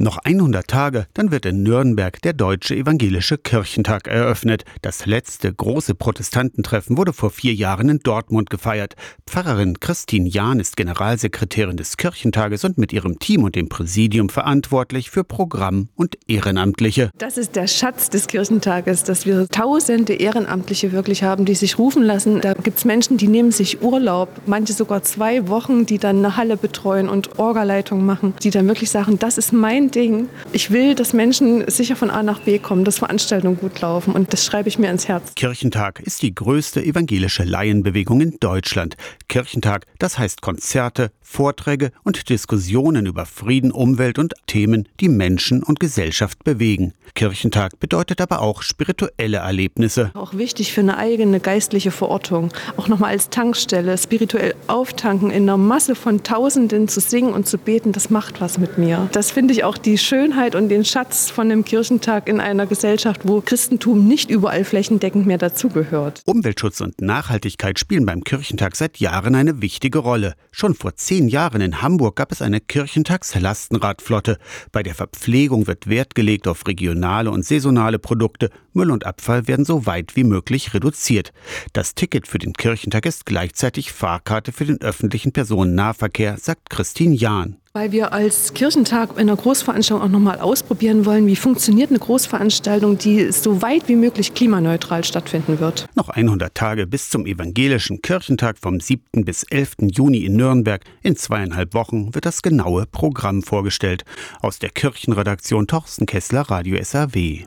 Noch 100 Tage, dann wird in Nürnberg der Deutsche Evangelische Kirchentag eröffnet. Das letzte große Protestantentreffen wurde vor vier Jahren in Dortmund gefeiert. Pfarrerin Christine Jahn ist Generalsekretärin des Kirchentages und mit ihrem Team und dem Präsidium verantwortlich für Programm und Ehrenamtliche. Das ist der Schatz des Kirchentages, dass wir tausende Ehrenamtliche wirklich haben, die sich rufen lassen. Da gibt es Menschen, die nehmen sich Urlaub, manche sogar zwei Wochen, die dann eine Halle betreuen und Orgaleitung machen, die dann wirklich sagen, das ist mein Ding. Ich will, dass Menschen sicher von A nach B kommen, dass Veranstaltungen gut laufen und das schreibe ich mir ins Herz. Kirchentag ist die größte evangelische Laienbewegung in Deutschland. Kirchentag, das heißt Konzerte, Vorträge und Diskussionen über Frieden, Umwelt und Themen, die Menschen und Gesellschaft bewegen. Kirchentag bedeutet aber auch spirituelle Erlebnisse. Auch wichtig für eine eigene geistliche Verortung. Auch nochmal als Tankstelle, spirituell auftanken, in einer Masse von Tausenden zu singen und zu beten, das macht was mit mir. Das finde ich auch die Schönheit und den Schatz von dem Kirchentag in einer Gesellschaft, wo Christentum nicht überall flächendeckend mehr dazugehört. Umweltschutz und Nachhaltigkeit spielen beim Kirchentag seit Jahren eine wichtige Rolle. Schon vor zehn Jahren in Hamburg gab es eine Kirchentagslastenradflotte. Bei der Verpflegung wird Wert gelegt auf regionale und saisonale Produkte. Müll und Abfall werden so weit wie möglich reduziert. Das Ticket für den Kirchentag ist gleichzeitig Fahrkarte für den öffentlichen Personennahverkehr, sagt Christine Jahn. Weil wir als Kirchentag in einer Großveranstaltung auch nochmal ausprobieren wollen, wie funktioniert eine Großveranstaltung, die so weit wie möglich klimaneutral stattfinden wird. Noch 100 Tage bis zum Evangelischen Kirchentag vom 7. bis 11. Juni in Nürnberg. In zweieinhalb Wochen wird das genaue Programm vorgestellt. Aus der Kirchenredaktion Torsten Kessler, Radio SAW.